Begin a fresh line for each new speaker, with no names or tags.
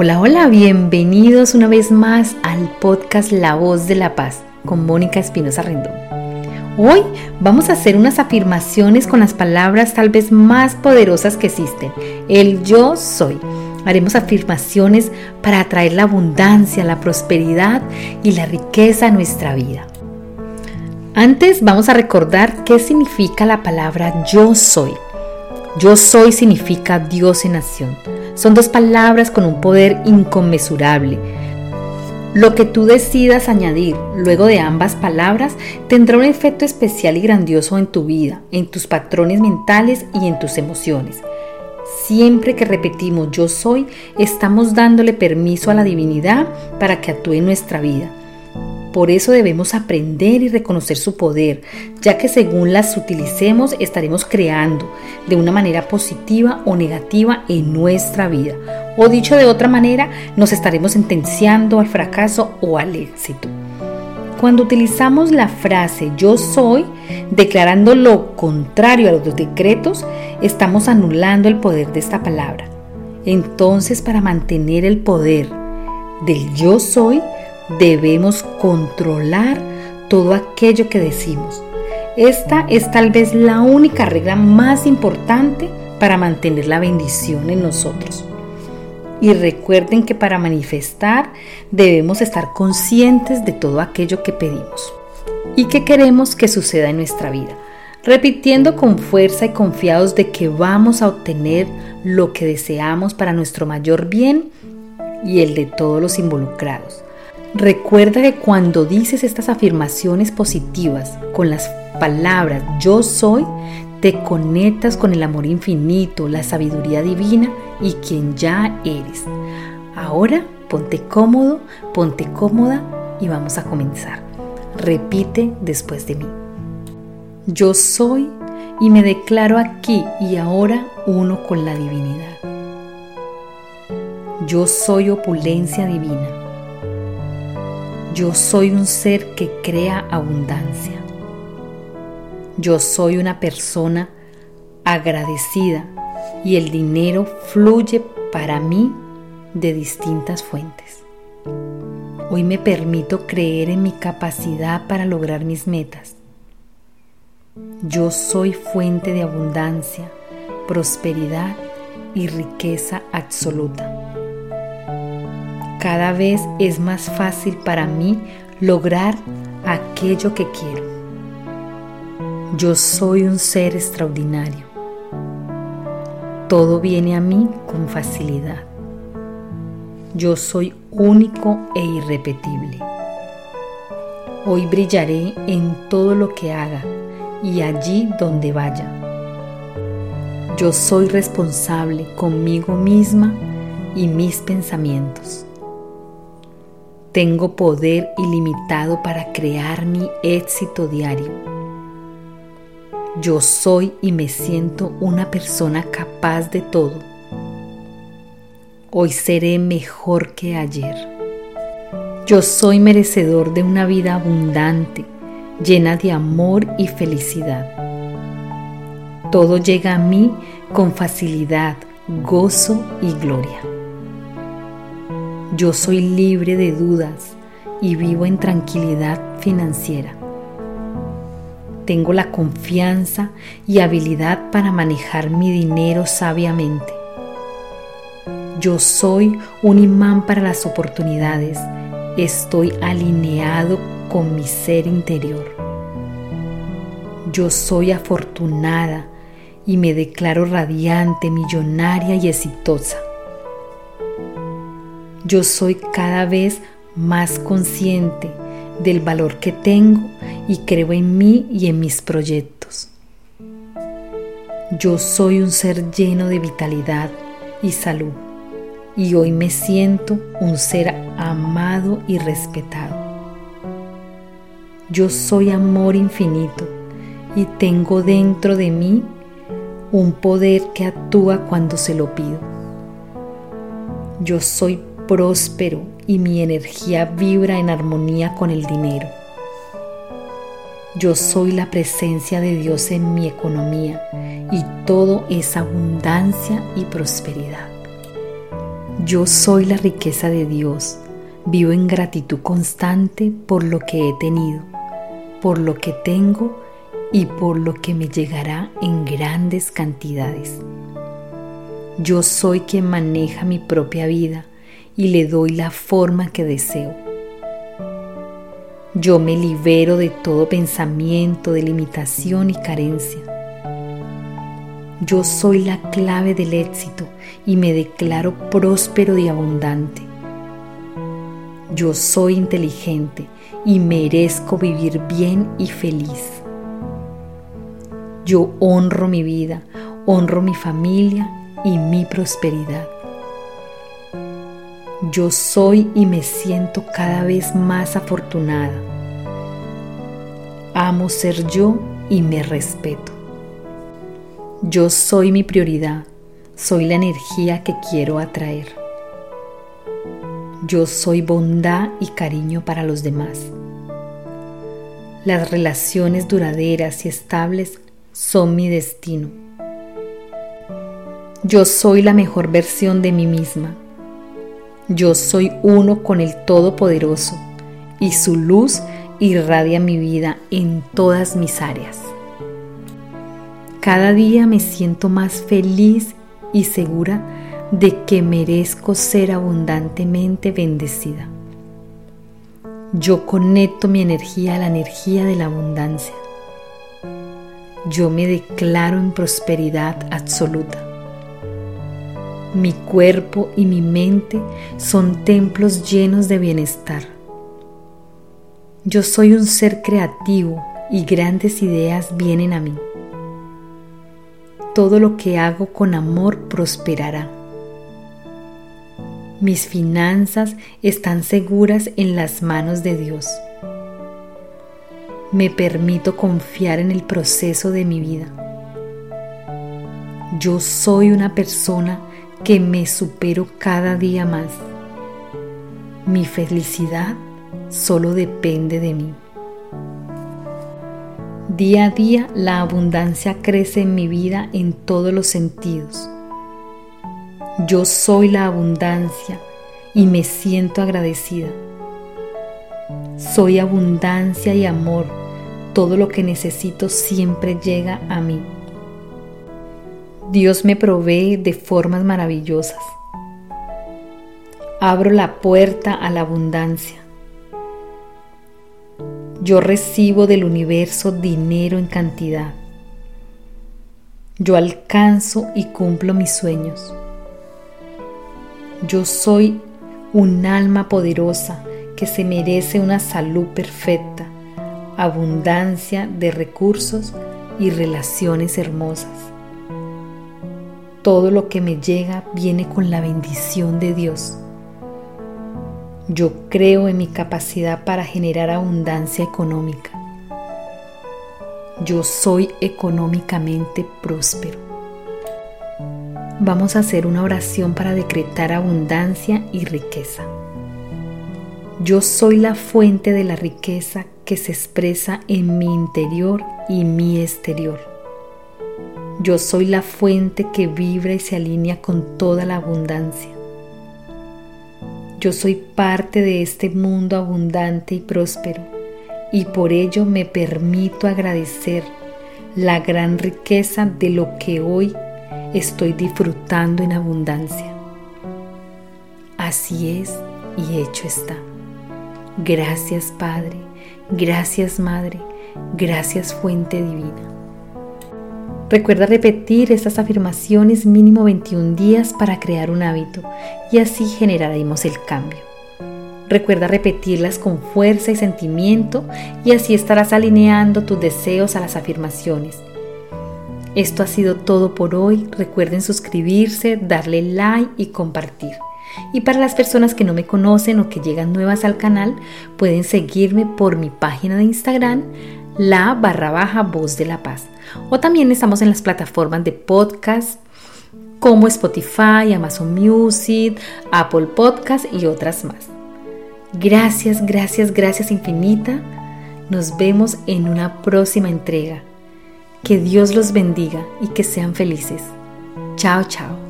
Hola, hola, bienvenidos una vez más al podcast La Voz de la Paz con Mónica Espinosa Rendón. Hoy vamos a hacer unas afirmaciones con las palabras tal vez más poderosas que existen, el yo soy. Haremos afirmaciones para atraer la abundancia, la prosperidad y la riqueza a nuestra vida. Antes vamos a recordar qué significa la palabra yo soy. Yo soy significa Dios en acción. Son dos palabras con un poder inconmensurable. Lo que tú decidas añadir luego de ambas palabras tendrá un efecto especial y grandioso en tu vida, en tus patrones mentales y en tus emociones. Siempre que repetimos yo soy, estamos dándole permiso a la divinidad para que actúe en nuestra vida. Por eso debemos aprender y reconocer su poder, ya que según las utilicemos estaremos creando de una manera positiva o negativa en nuestra vida. O dicho de otra manera, nos estaremos sentenciando al fracaso o al éxito. Cuando utilizamos la frase yo soy, declarando lo contrario a los decretos, estamos anulando el poder de esta palabra. Entonces, para mantener el poder del yo soy, debemos controlar todo aquello que decimos. Esta es tal vez la única regla más importante para mantener la bendición en nosotros. Y recuerden que para manifestar debemos estar conscientes de todo aquello que pedimos y que queremos que suceda en nuestra vida, repitiendo con fuerza y confiados de que vamos a obtener lo que deseamos para nuestro mayor bien y el de todos los involucrados. Recuerda que cuando dices estas afirmaciones positivas con las palabras yo soy, te conectas con el amor infinito, la sabiduría divina y quien ya eres. Ahora ponte cómodo, ponte cómoda y vamos a comenzar. Repite después de mí. Yo soy y me declaro aquí y ahora uno con la divinidad. Yo soy opulencia divina. Yo soy un ser que crea abundancia. Yo soy una persona agradecida y el dinero fluye para mí de distintas fuentes. Hoy me permito creer en mi capacidad para lograr mis metas. Yo soy fuente de abundancia, prosperidad y riqueza absoluta. Cada vez es más fácil para mí lograr aquello que quiero. Yo soy un ser extraordinario. Todo viene a mí con facilidad. Yo soy único e irrepetible. Hoy brillaré en todo lo que haga y allí donde vaya. Yo soy responsable conmigo misma y mis pensamientos. Tengo poder ilimitado para crear mi éxito diario. Yo soy y me siento una persona capaz de todo. Hoy seré mejor que ayer. Yo soy merecedor de una vida abundante, llena de amor y felicidad. Todo llega a mí con facilidad, gozo y gloria. Yo soy libre de dudas y vivo en tranquilidad financiera. Tengo la confianza y habilidad para manejar mi dinero sabiamente. Yo soy un imán para las oportunidades. Estoy alineado con mi ser interior. Yo soy afortunada y me declaro radiante, millonaria y exitosa. Yo soy cada vez más consciente del valor que tengo y creo en mí y en mis proyectos. Yo soy un ser lleno de vitalidad y salud y hoy me siento un ser amado y respetado. Yo soy amor infinito y tengo dentro de mí un poder que actúa cuando se lo pido. Yo soy próspero y mi energía vibra en armonía con el dinero. Yo soy la presencia de Dios en mi economía y todo es abundancia y prosperidad. Yo soy la riqueza de Dios. Vivo en gratitud constante por lo que he tenido, por lo que tengo y por lo que me llegará en grandes cantidades. Yo soy quien maneja mi propia vida y le doy la forma que deseo. Yo me libero de todo pensamiento de limitación y carencia. Yo soy la clave del éxito y me declaro próspero y abundante. Yo soy inteligente y merezco vivir bien y feliz. Yo honro mi vida, honro mi familia y mi prosperidad. Yo soy y me siento cada vez más afortunada. Amo ser yo y me respeto. Yo soy mi prioridad, soy la energía que quiero atraer. Yo soy bondad y cariño para los demás. Las relaciones duraderas y estables son mi destino. Yo soy la mejor versión de mí misma. Yo soy uno con el Todopoderoso y su luz irradia mi vida en todas mis áreas. Cada día me siento más feliz y segura de que merezco ser abundantemente bendecida. Yo conecto mi energía a la energía de la abundancia. Yo me declaro en prosperidad absoluta. Mi cuerpo y mi mente son templos llenos de bienestar. Yo soy un ser creativo y grandes ideas vienen a mí todo lo que hago con amor prosperará. Mis finanzas están seguras en las manos de Dios. Me permito confiar en el proceso de mi vida. Yo soy una persona que me supero cada día más. Mi felicidad solo depende de mí. Día a día la abundancia crece en mi vida en todos los sentidos. Yo soy la abundancia y me siento agradecida. Soy abundancia y amor. Todo lo que necesito siempre llega a mí. Dios me provee de formas maravillosas. Abro la puerta a la abundancia. Yo recibo del universo dinero en cantidad. Yo alcanzo y cumplo mis sueños. Yo soy un alma poderosa que se merece una salud perfecta, abundancia de recursos y relaciones hermosas. Todo lo que me llega viene con la bendición de Dios. Yo creo en mi capacidad para generar abundancia económica. Yo soy económicamente próspero. Vamos a hacer una oración para decretar abundancia y riqueza. Yo soy la fuente de la riqueza que se expresa en mi interior y mi exterior. Yo soy la fuente que vibra y se alinea con toda la abundancia. Yo soy parte de este mundo abundante y próspero y por ello me permito agradecer la gran riqueza de lo que hoy estoy disfrutando en abundancia. Así es y hecho está. Gracias Padre, gracias Madre, gracias Fuente Divina. Recuerda repetir estas afirmaciones mínimo 21 días para crear un hábito y así generaremos el cambio. Recuerda repetirlas con fuerza y sentimiento y así estarás alineando tus deseos a las afirmaciones. Esto ha sido todo por hoy. Recuerden suscribirse, darle like y compartir. Y para las personas que no me conocen o que llegan nuevas al canal, pueden seguirme por mi página de Instagram, la barra baja voz de la paz. O también estamos en las plataformas de podcast como Spotify, Amazon Music, Apple Podcast y otras más. Gracias, gracias, gracias infinita. Nos vemos en una próxima entrega. Que Dios los bendiga y que sean felices. Chao, chao.